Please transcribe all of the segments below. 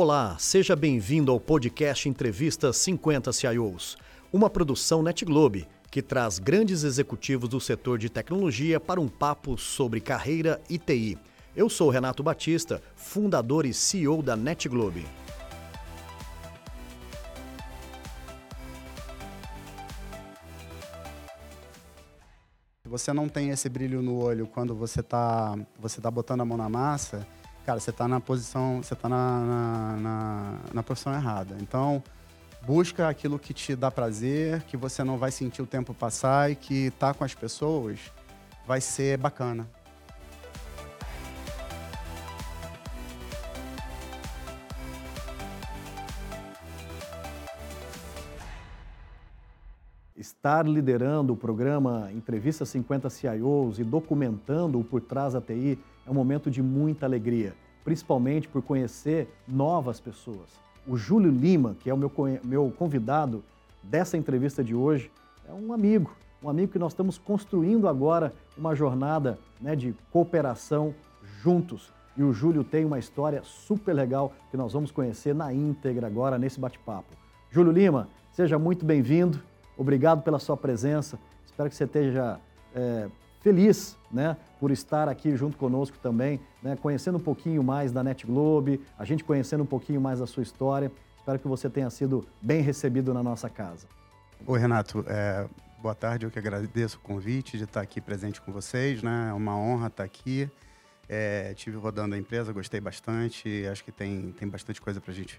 Olá, seja bem-vindo ao podcast Entrevista 50 CIOs, uma produção NetGlobe que traz grandes executivos do setor de tecnologia para um papo sobre carreira e TI. Eu sou Renato Batista, fundador e CEO da NetGlobe. você não tem esse brilho no olho quando você está você tá botando a mão na massa, cara, você está na posição, você está na, na, na, na profissão errada. Então, busca aquilo que te dá prazer, que você não vai sentir o tempo passar e que estar tá com as pessoas vai ser bacana. estar liderando o programa Entrevista 50 CIOs e documentando o por trás da TI é um momento de muita alegria, principalmente por conhecer novas pessoas. O Júlio Lima, que é o meu, meu convidado dessa entrevista de hoje, é um amigo, um amigo que nós estamos construindo agora uma jornada né, de cooperação juntos. E o Júlio tem uma história super legal que nós vamos conhecer na íntegra agora nesse bate-papo. Júlio Lima, seja muito bem-vindo. Obrigado pela sua presença. Espero que você esteja é, feliz né, por estar aqui junto conosco também, né, conhecendo um pouquinho mais da Net Globe, a gente conhecendo um pouquinho mais da sua história. Espero que você tenha sido bem recebido na nossa casa. Oi, Renato. É, boa tarde. Eu que agradeço o convite de estar aqui presente com vocês. Né? É uma honra estar aqui. É, tive rodando a empresa, gostei bastante. Acho que tem, tem bastante coisa para a gente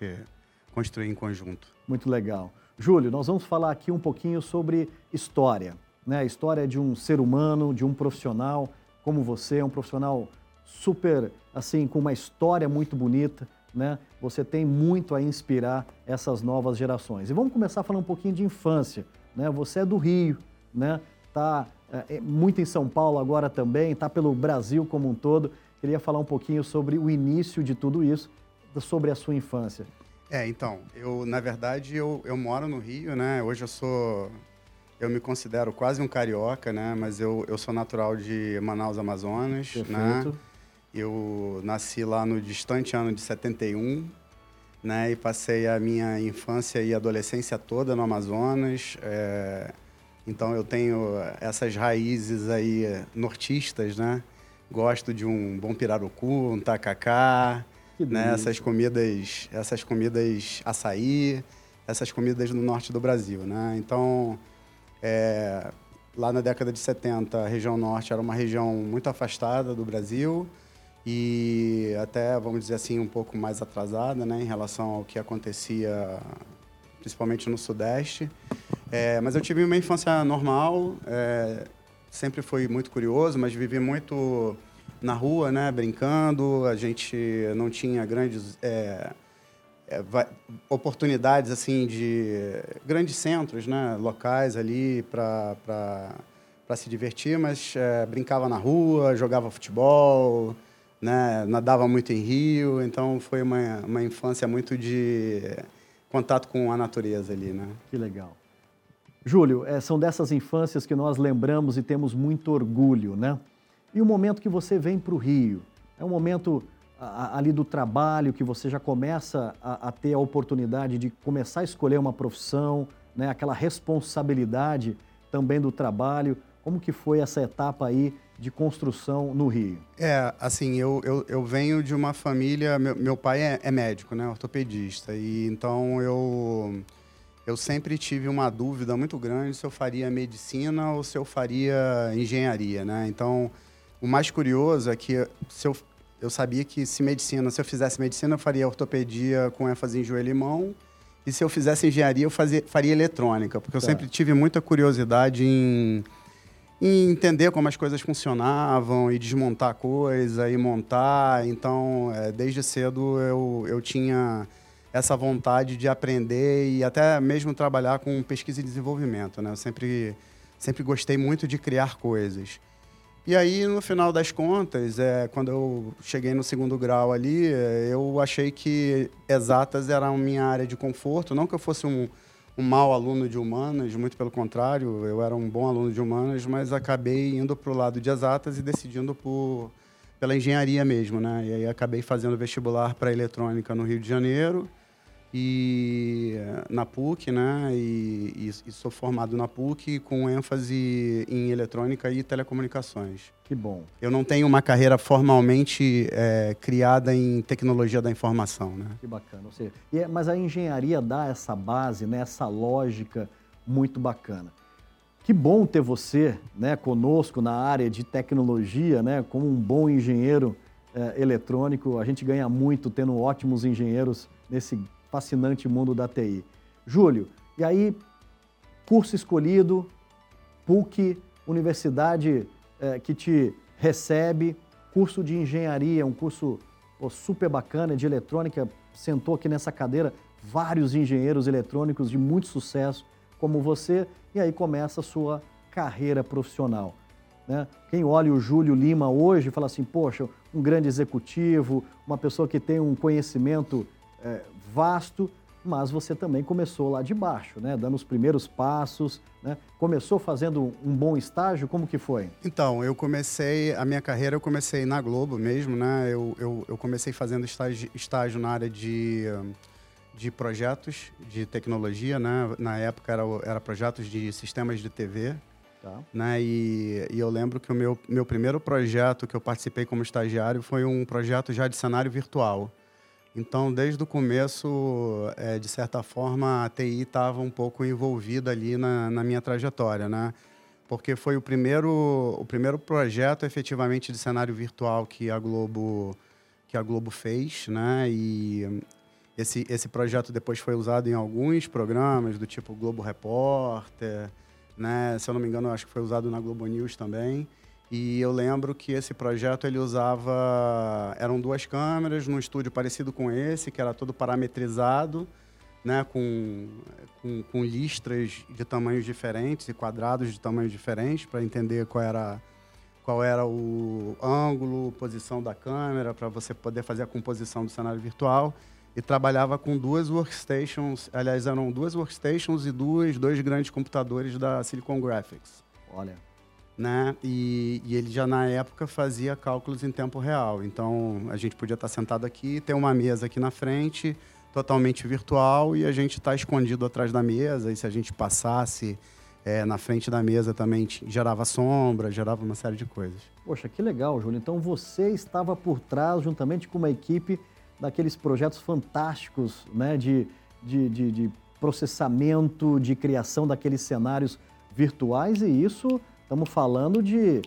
construir em conjunto. Muito legal. Júlio, nós vamos falar aqui um pouquinho sobre história, né? A história de um ser humano, de um profissional como você, um profissional super, assim, com uma história muito bonita, né? Você tem muito a inspirar essas novas gerações. E vamos começar falando um pouquinho de infância, né? Você é do Rio, né? Tá é, é muito em São Paulo agora também, tá pelo Brasil como um todo. Queria falar um pouquinho sobre o início de tudo isso, sobre a sua infância. É, então, eu, na verdade, eu, eu moro no Rio, né? Hoje eu sou, eu me considero quase um carioca, né? Mas eu, eu sou natural de Manaus, Amazonas, né? Perfeito. né? Eu nasci lá no distante ano de 71, né? E passei a minha infância e adolescência toda no Amazonas. É... Então eu tenho essas raízes aí nortistas, né? Gosto de um bom pirarucu, um tacacá, né? Essas comidas, essas comidas açaí, essas comidas no norte do Brasil, né? Então, é, lá na década de 70, a região norte era uma região muito afastada do Brasil e até, vamos dizer assim, um pouco mais atrasada, né, em relação ao que acontecia principalmente no sudeste. É, mas eu tive uma infância normal, é, sempre fui muito curioso, mas vivi muito na rua, né, brincando. A gente não tinha grandes é, é, oportunidades assim de grandes centros, né, locais ali para para se divertir, mas é, brincava na rua, jogava futebol, né, nadava muito em rio. Então foi uma, uma infância muito de contato com a natureza ali, né? Que legal. Júlio, é, são dessas infâncias que nós lembramos e temos muito orgulho, né? E o momento que você vem para o Rio? É um momento ali do trabalho que você já começa a, a, ter a oportunidade de começar a escolher uma profissão, né? aquela responsabilidade também do trabalho. Como que foi essa etapa aí de construção no Rio? É, assim, eu, eu, eu venho de uma família, meu, meu pai é, é, médico, né, ortopedista, e então eu, eu sempre tive uma dúvida muito grande se eu faria medicina ou se eu faria engenharia, né, então o mais curioso é que se eu, eu sabia que se medicina, se eu fizesse medicina, eu faria ortopedia com ênfase em joelho e mão. E se eu fizesse engenharia, eu fazia, faria eletrônica, porque eu tá. sempre tive muita curiosidade em, em entender como as coisas funcionavam e desmontar coisa e montar. Então, é, desde cedo eu, eu tinha essa vontade de aprender e até mesmo trabalhar com pesquisa e desenvolvimento. Né? Eu sempre, sempre gostei muito de criar coisas. E aí, no final das contas, é, quando eu cheguei no segundo grau ali, é, eu achei que exatas era a minha área de conforto. Não que eu fosse um, um mau aluno de humanas, muito pelo contrário, eu era um bom aluno de humanas, mas acabei indo para o lado de exatas e decidindo por, pela engenharia mesmo, né? E aí acabei fazendo vestibular para eletrônica no Rio de Janeiro e na PUC, né? E, e, e, sou formado na PUC com ênfase em eletrônica e telecomunicações. Que bom. Eu não tenho uma carreira formalmente é, criada em tecnologia da informação, né? Que bacana. Ou seja, é, mas a engenharia dá essa base, né? Essa lógica muito bacana. Que bom ter você, né? Conosco na área de tecnologia, né? Como um bom engenheiro é, eletrônico, a gente ganha muito tendo ótimos engenheiros nesse fascinante mundo da TI. Júlio, e aí, curso escolhido, PUC, universidade é, que te recebe, curso de engenharia, um curso pô, super bacana de eletrônica, sentou aqui nessa cadeira vários engenheiros eletrônicos de muito sucesso como você, e aí começa a sua carreira profissional. Né? Quem olha o Júlio Lima hoje fala assim, poxa, um grande executivo, uma pessoa que tem um conhecimento é, vasto, mas você também começou lá de baixo, né? Dando os primeiros passos, né? Começou fazendo um bom estágio, como que foi? Então, eu comecei, a minha carreira eu comecei na Globo mesmo, né? Eu, eu, eu comecei fazendo estágio, estágio na área de, de projetos de tecnologia, né? Na época era, era projetos de sistemas de TV, Tá. Né? E, e, eu lembro que o meu, meu primeiro projeto que eu participei como estagiário foi um projeto já de cenário virtual. Então, desde o começo, é, de certa forma, a TI estava um pouco envolvida ali na, na, minha trajetória, né? Porque foi o primeiro, o primeiro projeto, efetivamente, de cenário virtual que a Globo, que a Globo fez, né? E esse, esse projeto depois foi usado em alguns programas, do tipo Globo Repórter, né? Se eu não me engano, acho que foi usado na Globo News também. E eu lembro que esse projeto ele usava eram duas câmeras num estúdio parecido com esse, que era todo parametrizado, né, com, com, com listras de tamanhos diferentes e quadrados de tamanhos diferentes para entender qual era qual era o ângulo, posição da câmera para você poder fazer a composição do cenário virtual e trabalhava com duas workstations, aliás eram duas workstations e duas dois grandes computadores da Silicon Graphics. Olha né? E, e, ele já na época fazia cálculos em tempo real. Então a gente podia estar sentado aqui, ter uma mesa aqui na frente, totalmente virtual, e a gente está escondido atrás da mesa. E se a gente passasse é, na frente da mesa também gerava sombra, gerava uma série de coisas. Poxa, que legal, Júlio. Então você estava por trás, juntamente com uma equipe, daqueles projetos fantásticos né? de, de, de, de processamento, de criação daqueles cenários virtuais, e isso Estamos falando de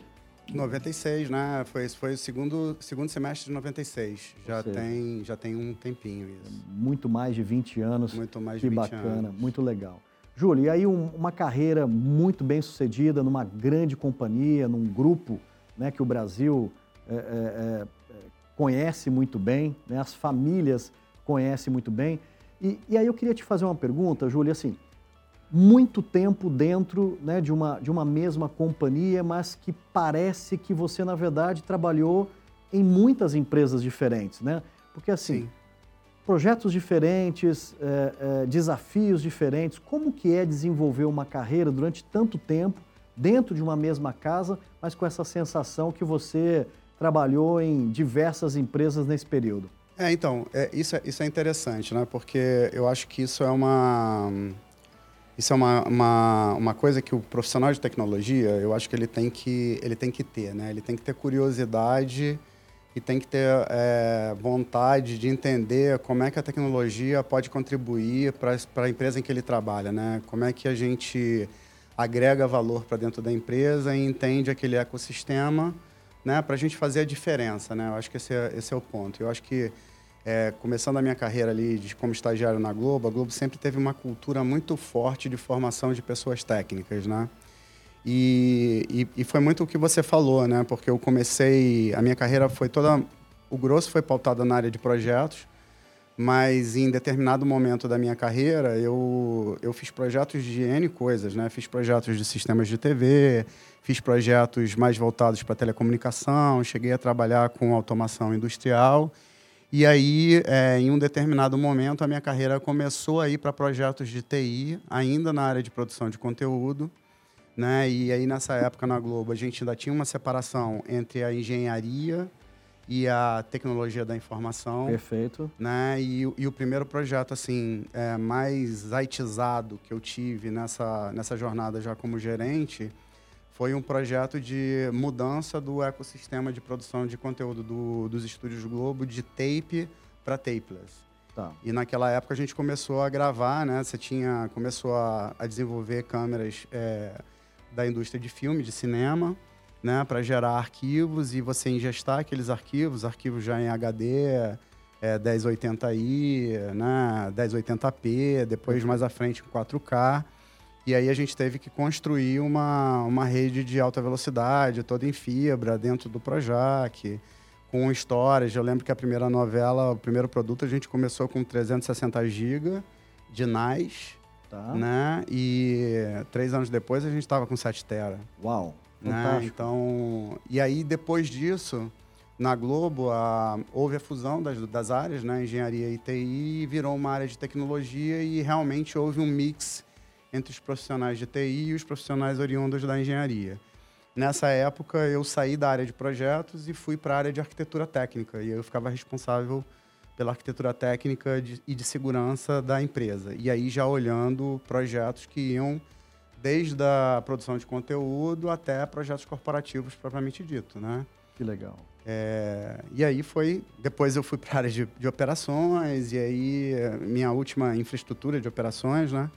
96, né? Foi, foi o segundo, segundo semestre de 96. Já tem, já tem um tempinho isso. Muito mais de 20 anos. Muito mais de que 20 bacana, anos. muito legal. Júlio, e aí um, uma carreira muito bem sucedida numa grande companhia, num grupo né, que o Brasil é, é, é, conhece muito bem, né, as famílias conhecem muito bem. E, e aí eu queria te fazer uma pergunta, Júlio, assim, muito tempo dentro né, de, uma, de uma mesma companhia, mas que parece que você, na verdade, trabalhou em muitas empresas diferentes, né? Porque, assim, Sim. projetos diferentes, é, é, desafios diferentes, como que é desenvolver uma carreira durante tanto tempo dentro de uma mesma casa, mas com essa sensação que você trabalhou em diversas empresas nesse período? É, então, é, isso, é, isso é interessante, né? Porque eu acho que isso é uma isso é uma, uma, uma coisa que o profissional de tecnologia, eu acho que ele tem que, ele tem que ter, né? Ele tem que ter curiosidade e tem que ter é, vontade de entender como é que a tecnologia pode contribuir para a empresa em que ele trabalha, né? Como é que a gente agrega valor para dentro da empresa e entende aquele ecossistema, né? Para a gente fazer a diferença, né? Eu acho que esse é, esse é o ponto. Eu acho que é, começando a minha carreira ali de, como estagiário na Globo, a Globo sempre teve uma cultura muito forte de formação de pessoas técnicas, né? E, e, e, foi muito o que você falou, né? Porque eu comecei, a minha carreira foi toda, o grosso foi pautado na área de projetos, mas em determinado momento da minha carreira eu, eu fiz projetos de N coisas, né? Fiz projetos de sistemas de TV, fiz projetos mais voltados para telecomunicação, cheguei a trabalhar com automação industrial e aí, é, em um determinado momento, a minha carreira começou a ir para projetos de TI, ainda na área de produção de conteúdo. Né? E aí, nessa época, na Globo, a gente ainda tinha uma separação entre a engenharia e a tecnologia da informação. Perfeito. Né? E, e o primeiro projeto assim é, mais aitizado que eu tive nessa, nessa jornada já como gerente foi um projeto de mudança do ecossistema de produção de conteúdo do, dos estúdios Globo de tape para tapeless. Tá. E naquela época a gente começou a gravar, né? Você tinha começou a, a desenvolver câmeras é, da indústria de filme, de cinema, né? Para gerar arquivos e você ingestar aqueles arquivos, arquivos já em HD, é, 1080i, né? 1080p, depois mais à frente 4K. E aí a gente teve que construir uma, uma rede de alta velocidade, toda em fibra, dentro do Projac com histórias. Eu lembro que a primeira novela, o primeiro produto, a gente começou com 360 GB de NAS, tá. né? E três anos depois a gente estava com 7 tera. Uau! Né? Então, e aí depois disso, na Globo, a, houve a fusão das, das áreas, né? Engenharia e TI, virou uma área de tecnologia e realmente houve um mix entre os profissionais de TI e os profissionais oriundos da engenharia. Nessa época, eu saí da área de projetos e fui para a área de arquitetura técnica. E eu ficava responsável pela arquitetura técnica de, e de segurança da empresa. E aí já olhando projetos que iam desde a produção de conteúdo até projetos corporativos propriamente dito, né? Que legal. É, e aí foi, depois eu fui para a área de, de operações e aí minha última infraestrutura de operações, né?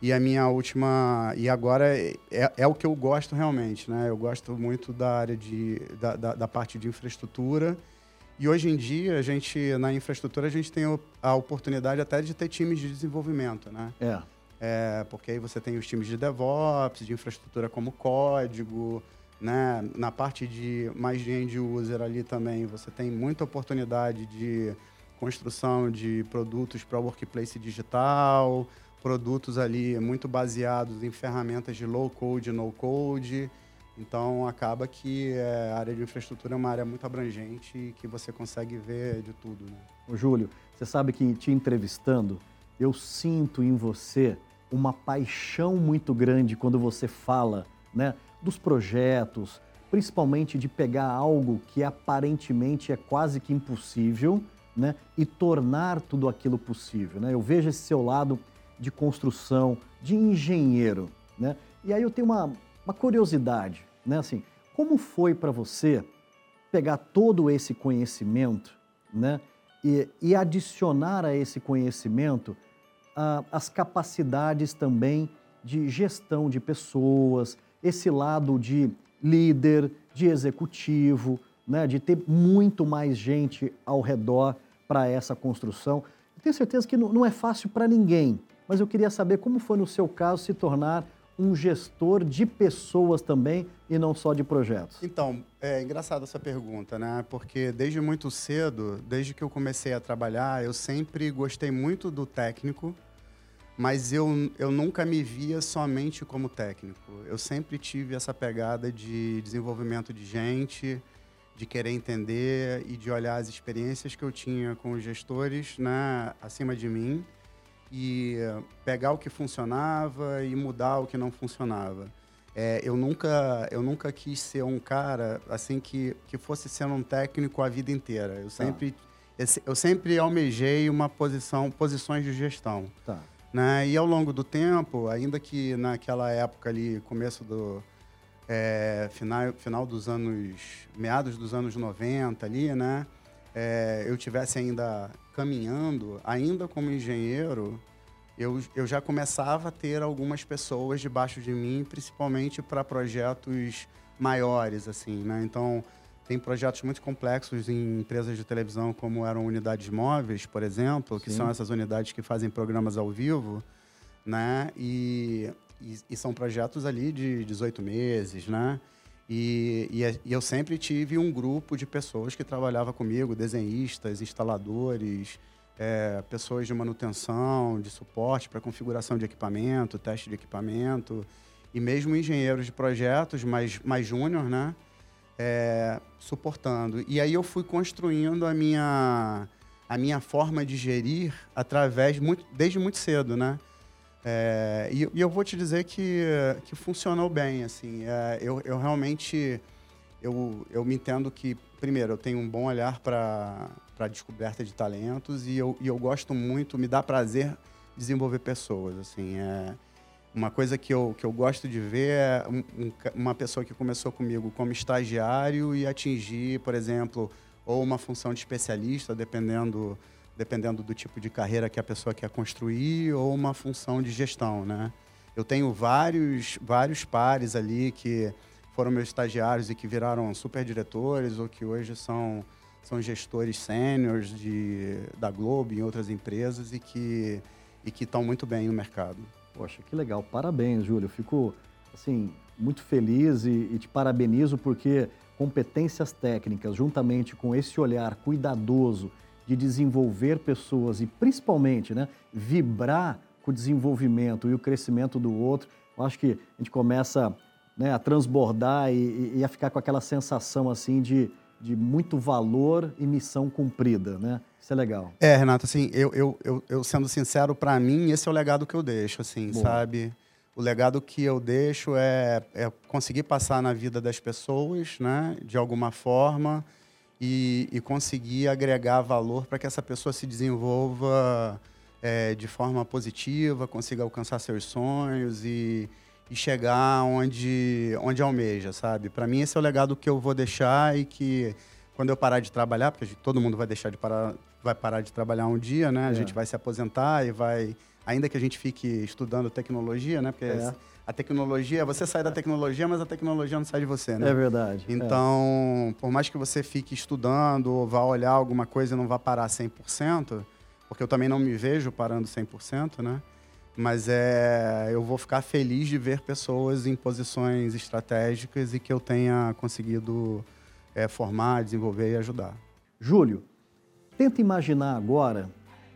E a minha última. E agora é, é, é, o que eu gosto realmente, né? Eu gosto muito da área de, da, da, da, parte de infraestrutura. E hoje em dia, a gente, na infraestrutura, a gente tem a oportunidade até de ter times de desenvolvimento, né? É. é porque aí você tem os times de DevOps, de infraestrutura como código, né? Na parte de mais de end user ali também, você tem muita oportunidade de construção de produtos para workplace digital produtos ali muito baseados em ferramentas de low code, no code. Então acaba que é, a área de infraestrutura é uma área muito abrangente e que você consegue ver de tudo. Né? Ô, Júlio, você sabe que te entrevistando, eu sinto em você uma paixão muito grande quando você fala né, dos projetos, principalmente de pegar algo que aparentemente é quase que impossível né, e tornar tudo aquilo possível. Né? Eu vejo esse seu lado de construção, de engenheiro, né? E aí eu tenho uma, uma curiosidade, né? Assim, como foi para você pegar todo esse conhecimento, né? E, e adicionar a esse conhecimento ah, as capacidades também de gestão de pessoas, esse lado de líder, de executivo, né? De ter muito mais gente ao redor para essa construção. Eu tenho certeza que não é fácil para ninguém, mas eu queria saber como foi no seu caso se tornar um gestor de pessoas também e não só de projetos? Então, é engraçada essa pergunta, né? Porque desde muito cedo, desde que eu comecei a trabalhar, eu sempre gostei muito do técnico, mas eu, eu nunca me via somente como técnico. Eu sempre tive essa pegada de desenvolvimento de gente, de querer entender e de olhar as experiências que eu tinha com os gestores né, acima de mim e pegar o que funcionava e mudar o que não funcionava. É, eu nunca eu nunca quis ser um cara assim que, que fosse sendo um técnico a vida inteira. Eu tá. sempre eu sempre almejei uma posição posições de gestão. Tá. Né? E ao longo do tempo, ainda que naquela época ali, começo do é, final, final dos anos, meados dos anos 90 ali, né? É, eu tivesse ainda caminhando, ainda como engenheiro, eu, eu já começava a ter algumas pessoas debaixo de mim, principalmente para projetos maiores, assim, né? Então, tem projetos muito complexos em empresas de televisão, como eram unidades móveis, por exemplo, que Sim. são essas unidades que fazem programas ao vivo, né? E, e, e são projetos ali de 18 meses, né? E, e, e, eu sempre tive um grupo de pessoas que trabalhava comigo, desenhistas, instaladores, é, pessoas de manutenção, de suporte para configuração de equipamento, teste de equipamento, e mesmo engenheiros de projetos mais, mais júnior, né? É, suportando. E aí eu fui construindo a minha, a minha forma de gerir através, muito, desde muito cedo, né? É, e, e, eu vou te dizer que, que funcionou bem, assim. É, eu, eu realmente, eu, eu me entendo que primeiro, eu tenho um bom olhar para a descoberta de talentos e eu, e eu gosto muito, me dá prazer desenvolver pessoas. Assim, é uma coisa que eu, que eu gosto de ver é um, um, uma pessoa que começou comigo como estagiário e atingir, por exemplo, ou uma função de especialista, dependendo, dependendo do tipo de carreira que a pessoa quer construir, ou uma função de gestão, né? Eu tenho vários, vários pares ali que foram meus estagiários e que viraram super diretores ou que hoje são, são gestores sêniores da Globo e outras empresas e que e que estão muito bem no mercado. Poxa, que legal. Parabéns, Júlio. Fico assim muito feliz e, e te parabenizo porque competências técnicas, juntamente com esse olhar cuidadoso de desenvolver pessoas e principalmente, né, vibrar com o desenvolvimento e o crescimento do outro, eu acho que a gente começa né, a transbordar e, e, a ficar com aquela sensação assim de, de muito valor e missão cumprida, né? Isso é legal. É, Renato, assim, eu, eu, eu, eu sendo sincero, para mim, esse é o legado que eu deixo, assim, Boa. sabe? O legado que eu deixo é, é conseguir passar na vida das pessoas, né, de alguma forma, e, e conseguir agregar valor para que essa pessoa se desenvolva é, de forma positiva, consiga alcançar seus sonhos e, e chegar onde, onde almeja, sabe? Para mim, esse é o legado que eu vou deixar e que quando eu parar de trabalhar, porque todo mundo vai deixar de parar, vai parar de trabalhar um dia, né? A é. gente vai se aposentar e vai, ainda que a gente fique estudando tecnologia, né? Porque é. A tecnologia, você sai da tecnologia, mas a tecnologia não sai de você, né? É verdade. É. Então, por mais que você fique estudando ou vá olhar alguma coisa e não vá parar 100%, porque eu também não me vejo parando 100%, né? Mas é, eu vou ficar feliz de ver pessoas em posições estratégicas e que eu tenha conseguido é, formar, desenvolver e ajudar. Júlio, tenta imaginar agora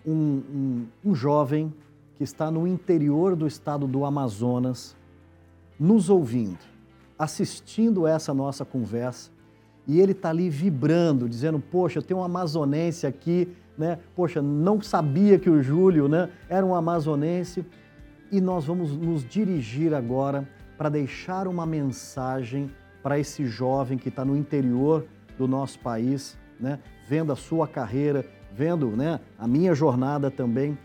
um, um, um jovem que está no interior do estado do Amazonas, nos ouvindo, assistindo essa nossa conversa, e ele está ali vibrando, dizendo: Poxa, tem um amazonense aqui né? Poxa, não sabia que o Júlio, né, era um amazonense. E nós vamos nos dirigir agora para deixar uma mensagem para esse jovem que está no interior do nosso país, né, vendo a sua carreira, vendo, né, a minha jornada também.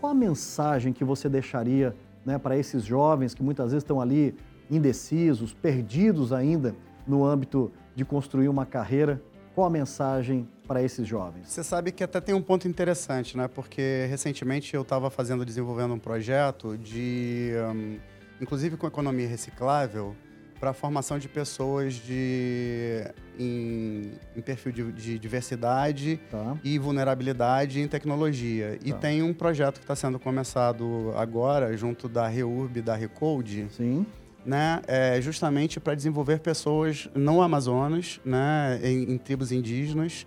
Qual a mensagem que você deixaria, né, para esses jovens que muitas vezes estão ali indecisos, perdidos ainda no âmbito de construir uma carreira? Qual a mensagem para esses jovens? Você sabe que até tem um ponto interessante, né? Porque recentemente eu estava fazendo, desenvolvendo um projeto de, um, inclusive com economia reciclável, para a formação de pessoas de, em, em perfil de, de diversidade tá. e vulnerabilidade em tecnologia. Tá. E tem um projeto que está sendo começado agora, junto da REURB e da Recode. Sim né, é, justamente para desenvolver pessoas não amazonas, né, em, em, tribos indígenas.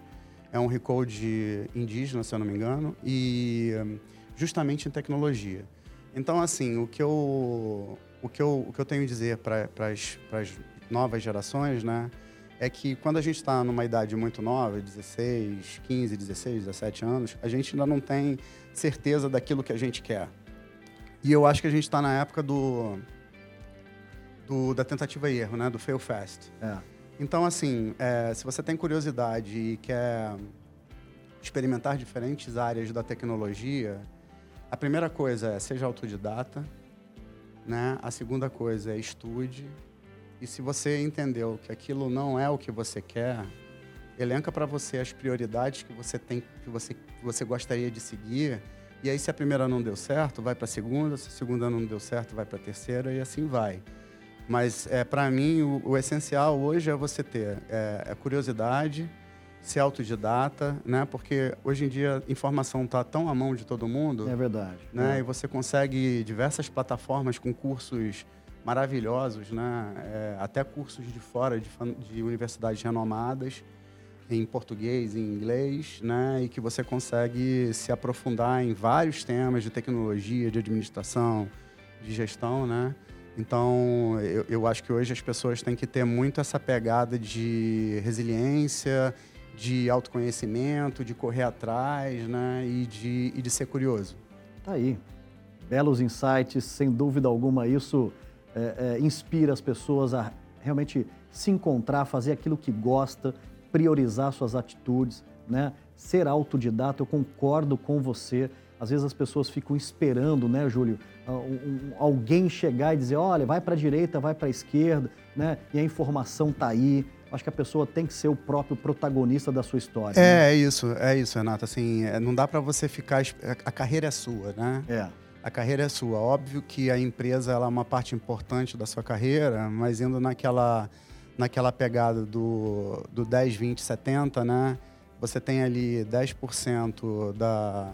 É um recode indígena, se eu não me engano, e justamente em tecnologia. Então, assim, o que eu, o que eu, o que eu tenho a dizer para as novas gerações, né, é que quando a gente está numa idade muito nova, 16, 15, 16, 17 anos, a gente ainda não tem certeza daquilo que a gente quer. E eu acho que a gente está na época do do, da tentativa e erro, né? Do fail fast. É. Então, assim, é, se você tem curiosidade e quer experimentar diferentes áreas da tecnologia, a primeira coisa é seja autodidata, né? A segunda coisa é estude. E se você entendeu que aquilo não é o que você quer, elenca para você as prioridades que você tem, que você, que você gostaria de seguir. E aí, se a primeira não deu certo, vai para a segunda. Se a segunda não deu certo, vai para a terceira e assim vai. Mas é, para mim o, o, essencial hoje é você ter é, é curiosidade, ser autodidata, né? Porque hoje em dia a informação está tão à mão de todo mundo. É verdade. Né? É. E você consegue diversas plataformas com cursos maravilhosos, né? É, até cursos de fora de, de universidades renomadas em português, em inglês, né? E que você consegue se aprofundar em vários temas de tecnologia, de administração, de gestão, né? Então, eu, eu acho que hoje as pessoas têm que ter muito essa pegada de resiliência, de autoconhecimento, de correr atrás, né? E de, e de ser curioso. Tá aí. Belos insights, sem dúvida alguma, isso é, é, inspira as pessoas a realmente se encontrar, fazer aquilo que gosta priorizar suas atitudes, né? Ser autodidata, eu concordo com você. Às vezes as pessoas ficam esperando, né, Júlio, um, alguém chegar e dizer, olha, vai para a direita, vai para a esquerda, né? E a informação está aí. Acho que a pessoa tem que ser o próprio protagonista da sua história. É, né? é isso, é isso, Renato. Assim, é, não dá para você ficar. A carreira é sua, né? É. A carreira é sua. Óbvio que a empresa ela é uma parte importante da sua carreira, mas indo naquela, naquela pegada do, do 10, 20, 70, né? Você tem ali 10% da,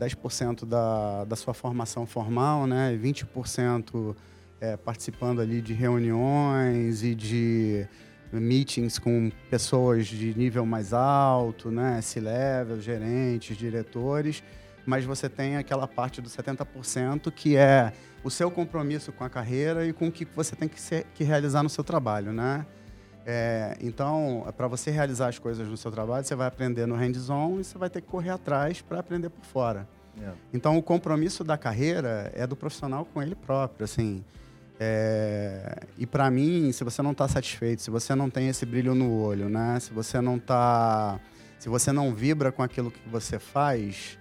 10% da, da sua formação formal, né? 20% é, participando ali de reuniões e de meetings com pessoas de nível mais alto, né? C-level, gerentes, diretores, mas você tem aquela parte dos 70% que é o seu compromisso com a carreira e com o que você tem que, ser, que realizar no seu trabalho, né? É, então, para você realizar as coisas no seu trabalho, você vai aprender no hands-on e você vai ter que correr atrás para aprender por fora. É. Então, o compromisso da carreira é do profissional com ele próprio, assim. É, e para mim, se você não está satisfeito, se você não tem esse brilho no olho, né? Se você não tá, se você não vibra com aquilo que você faz,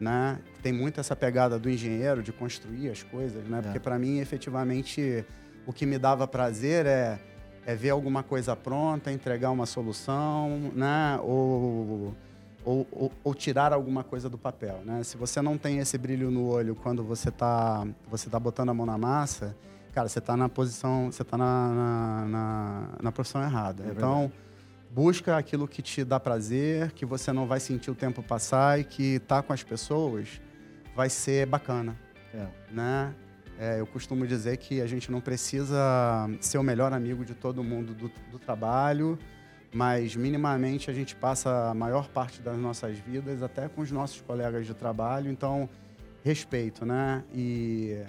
né? Tem muito essa pegada do engenheiro de construir as coisas, né? É. Porque para mim, efetivamente, o que me dava prazer é é ver alguma coisa pronta, entregar uma solução, né? Ou, ou, ou, ou, tirar alguma coisa do papel, né? Se você não tem esse brilho no olho quando você está você tá botando a mão na massa, cara, você está na posição, você está na, na, na, na, profissão errada. É então, verdade. busca aquilo que te dá prazer, que você não vai sentir o tempo passar e que tá com as pessoas vai ser bacana, é. né? É, eu costumo dizer que a gente não precisa ser o melhor amigo de todo mundo do, do trabalho, mas minimamente a gente passa a maior parte das nossas vidas até com os nossos colegas de trabalho, então respeito, né? E,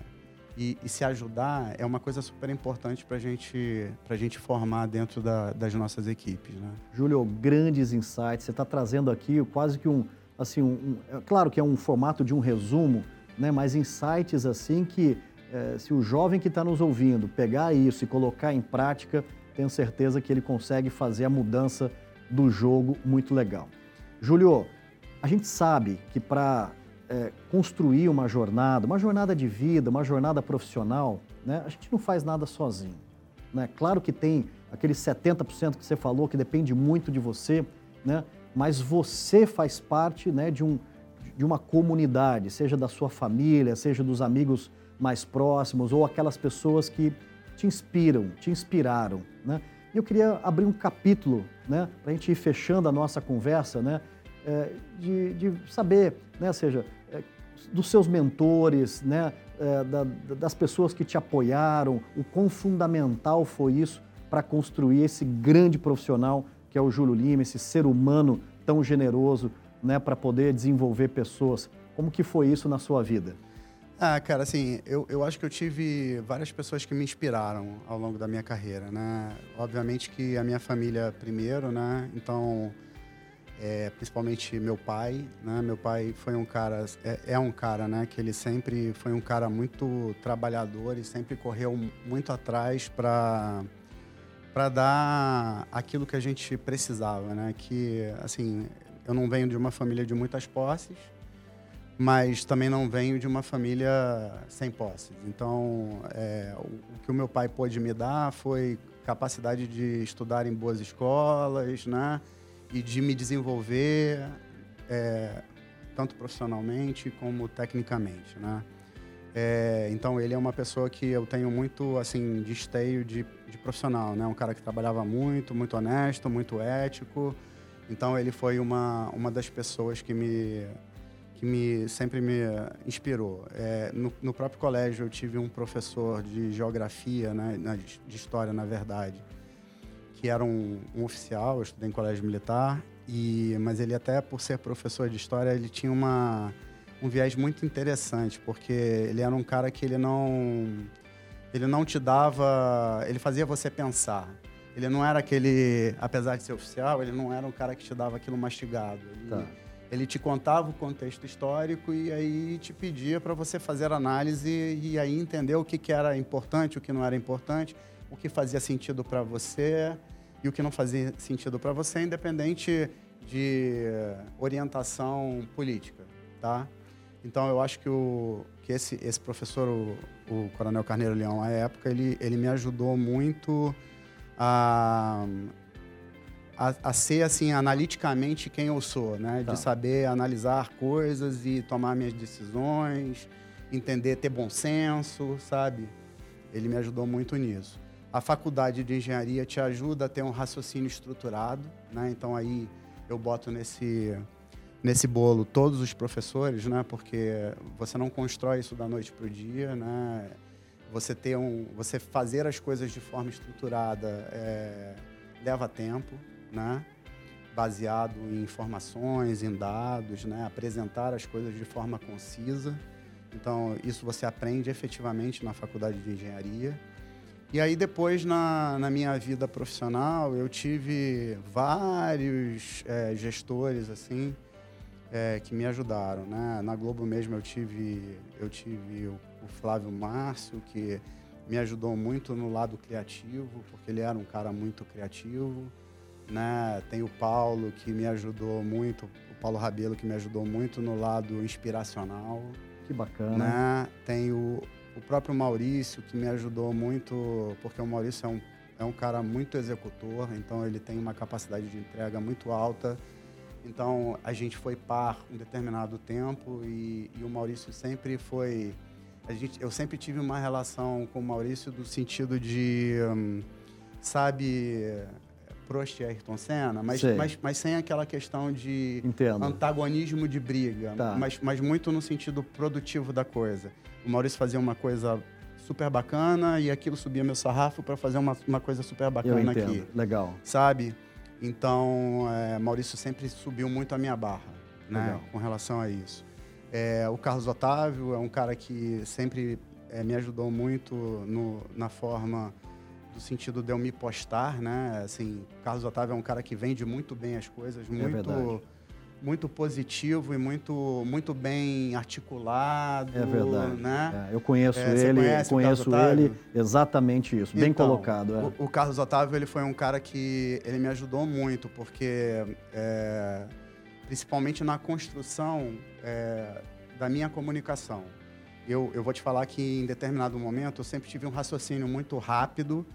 e, e se ajudar é uma coisa super importante para gente, a gente formar dentro da, das nossas equipes, né? Júlio, grandes insights. Você está trazendo aqui quase que um, assim, um, um, é claro que é um formato de um resumo, né? Mas insights assim que é, se o jovem que está nos ouvindo pegar isso e colocar em prática, tenho certeza que ele consegue fazer a mudança do jogo muito legal. Júlio, a gente sabe que para é, construir uma jornada, uma jornada de vida, uma jornada profissional, né, a gente não faz nada sozinho. Né? Claro que tem aqueles 70% que você falou que depende muito de você, né? mas você faz parte né, de, um, de uma comunidade, seja da sua família, seja dos amigos mais próximos ou aquelas pessoas que te inspiram, te inspiraram, né? E eu queria abrir um capítulo, né, para a gente ir fechando a nossa conversa, né, é, de, de, saber, né, ou seja, dos seus mentores, né, é, da, das pessoas que te apoiaram, o quão fundamental foi isso para construir esse grande profissional que é o Júlio Lima, esse ser humano tão generoso, né, para poder desenvolver pessoas. Como que foi isso na sua vida? Ah, cara, assim, eu, eu acho que eu tive várias pessoas que me inspiraram ao longo da minha carreira, né? Obviamente que a minha família primeiro, né? Então, é, principalmente meu pai, né? Meu pai foi um cara, é, é, um cara, né? Que ele sempre foi um cara muito trabalhador e sempre correu muito atrás para para dar aquilo que a gente precisava, né? Que, assim, eu não venho de uma família de muitas posses, mas também não venho de uma família sem posses. Então, é, o, que o meu pai pôde me dar foi capacidade de estudar em boas escolas, né? E de me desenvolver é, tanto profissionalmente como tecnicamente, né? É, então ele é uma pessoa que eu tenho muito assim de esteio de, de, profissional, né? Um cara que trabalhava muito, muito honesto, muito ético. Então ele foi uma, uma das pessoas que me que me, sempre me inspirou. É, no, no, próprio colégio eu tive um professor de geografia, né, de história na verdade, que era um, um, oficial, eu estudei em colégio militar, e, mas ele até por ser professor de história, ele tinha uma, um viés muito interessante, porque ele era um cara que ele não, ele não te dava, ele fazia você pensar. Ele não era aquele, apesar de ser oficial, ele não era um cara que te dava aquilo mastigado. Ele, tá ele te contava o contexto histórico e aí te pedia para você fazer análise e aí entender o que, que era importante, o que não era importante, o que fazia sentido para você. e o que não fazia sentido para você, independente de orientação política, tá? Então eu acho que, o, que esse, esse professor, o, o Coronel Carneiro Leão, à época, ele, ele me ajudou muito a, a, a, ser assim analiticamente quem eu sou, né? Tá. De saber analisar coisas e tomar minhas decisões, entender, ter bom senso, sabe? Ele me ajudou muito nisso. A faculdade de engenharia te ajuda a ter um raciocínio estruturado, né? Então aí eu boto nesse nesse bolo todos os professores, né? Porque você não constrói isso da noite para o dia, né? Você ter um, você fazer as coisas de forma estruturada é, leva tempo, né? Baseado em informações, em dados, né? Apresentar as coisas de forma concisa. Então isso você aprende efetivamente na faculdade de engenharia. E aí depois na, na minha vida profissional eu tive vários é, gestores assim é, que me ajudaram, né? Na Globo mesmo eu tive eu tive o, o, Flávio Márcio que me ajudou muito no lado criativo porque ele era um cara muito criativo, né? Tem o Paulo que me ajudou muito, o Paulo Rabelo que me ajudou muito no lado inspiracional. Que bacana. Né? Tem o, o próprio Maurício, que me ajudou muito, porque o Maurício é um, é um cara muito executor, então ele tem uma capacidade de entrega muito alta. Então a gente foi par um determinado tempo e, e o Maurício sempre foi. A gente, eu sempre tive uma relação com o Maurício do sentido de, hum, sabe, Prost e Ayrton Senna, mas, mas, mas sem aquela questão de Entendo. antagonismo de briga, tá. mas, mas muito no sentido produtivo da coisa. O Maurício fazia uma coisa super bacana e aquilo subia meu sarrafo para fazer uma, uma coisa super bacana aqui. Legal. Sabe? Então, é, Maurício sempre subiu muito a minha barra, né? Legal. Com relação a isso. É, o Carlos Otávio é um cara que sempre é, me ajudou muito no, na forma do sentido de eu me postar, né? Assim, Carlos Otávio é um cara que vende muito bem as coisas, é muito muito positivo e muito muito bem articulado, é verdade. né? É, eu conheço é, ele, conheço ele exatamente isso, bem então, colocado. É. O, o, Carlos Otávio ele foi um cara que ele me ajudou muito porque é, principalmente na construção é, da minha comunicação. Eu, eu vou te falar que em determinado momento eu sempre tive um raciocínio muito rápido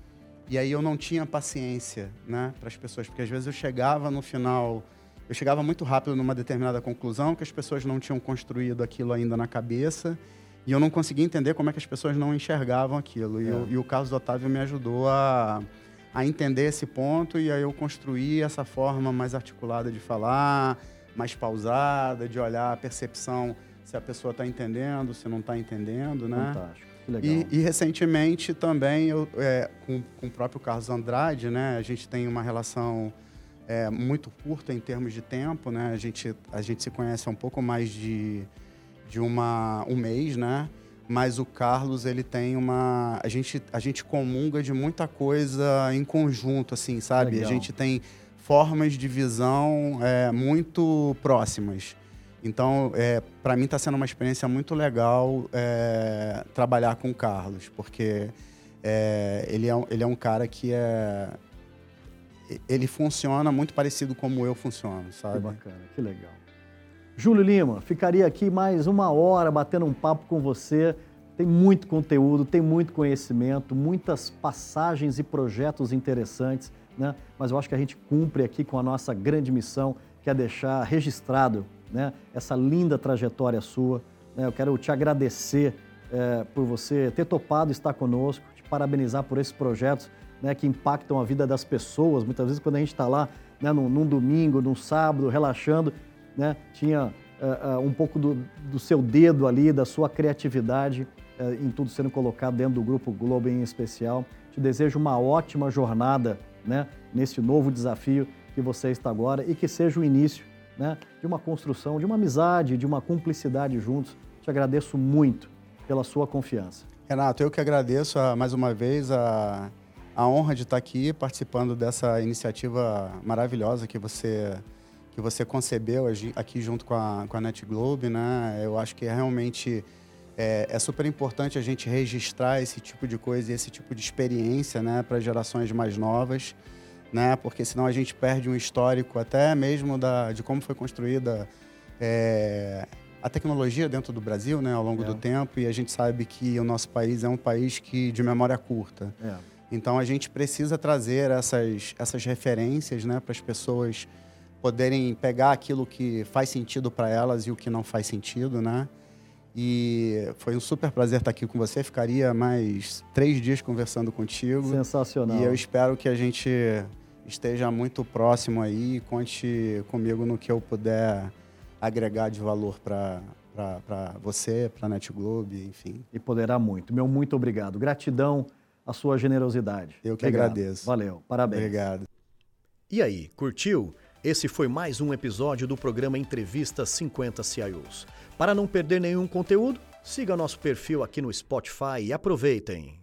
e aí eu não tinha paciência, né, para as pessoas, porque às vezes eu chegava no final, eu chegava muito rápido numa determinada conclusão que as pessoas não tinham construído aquilo ainda na cabeça e eu não conseguia entender como é que as pessoas não enxergavam aquilo. E, é. eu, e o Carlos Otávio me ajudou a, a entender esse ponto e aí eu construí essa forma mais articulada de falar, mais pausada, de olhar a percepção se a pessoa está entendendo, se não está entendendo, né? Fantástico. E, e, recentemente também, eu, é, com, com, o próprio Carlos Andrade, né, a gente tem uma relação é, muito curta em termos de tempo, né? A gente, a gente se conhece há um pouco mais de, de uma, um mês, né? Mas o Carlos, ele tem uma... A gente, a gente comunga de muita coisa em conjunto, assim, sabe? Legal. A gente tem formas de visão é, muito próximas. Então, é, para mim está sendo uma experiência muito legal é, trabalhar com o Carlos, porque é, ele, é, ele é um cara que é. Ele funciona muito parecido como eu funciono, sabe? Que bacana, que legal. Júlio Lima, ficaria aqui mais uma hora batendo um papo com você. Tem muito conteúdo, tem muito conhecimento, muitas passagens e projetos interessantes, né? Mas eu acho que a gente cumpre aqui com a nossa grande missão, que é deixar registrado né, essa linda trajetória sua. Né? Eu quero te agradecer é, por você ter topado estar conosco, te parabenizar por esses projetos né, que impactam a vida das pessoas. Muitas vezes, quando a gente está lá né, num, num, domingo, num sábado, relaxando, né, tinha é, um pouco do, do, seu dedo ali, da sua criatividade é, em tudo sendo colocado dentro do Grupo Globo em especial. Te desejo uma ótima jornada né, nesse novo desafio que você está agora e que seja o início né, de uma construção, de uma amizade, de uma cumplicidade juntos. Te agradeço muito pela sua confiança. Renato, eu que agradeço a, mais uma vez a, a honra de estar aqui participando dessa iniciativa maravilhosa que você que você concebeu aqui junto com a, com a Net Globe, né? Eu acho que é realmente é, é, super importante a gente registrar esse tipo de coisa e esse tipo de experiência, né, para gerações mais novas. Né? Porque senão a gente perde um histórico até mesmo da, de como foi construída é, a tecnologia dentro do Brasil, né, ao longo é. do tempo. E a gente sabe que o nosso país é um país que de memória curta. É. Então a gente precisa trazer essas, essas referências, né, para as pessoas poderem pegar aquilo que faz sentido para elas e o que não faz sentido, né? E foi um super prazer estar aqui com você. Ficaria mais três dias conversando contigo. Sensacional. E eu espero que a gente esteja muito próximo aí e conte comigo no que eu puder agregar de valor para para você, para a Net Globe, enfim. E poderá muito. Meu muito obrigado. Gratidão à sua generosidade. Eu que obrigado. agradeço. Valeu. Parabéns. Obrigado. E aí, curtiu? Esse foi mais um episódio do programa Entrevista 50 CIOs. Para não perder nenhum conteúdo, siga nosso perfil aqui no Spotify e aproveitem.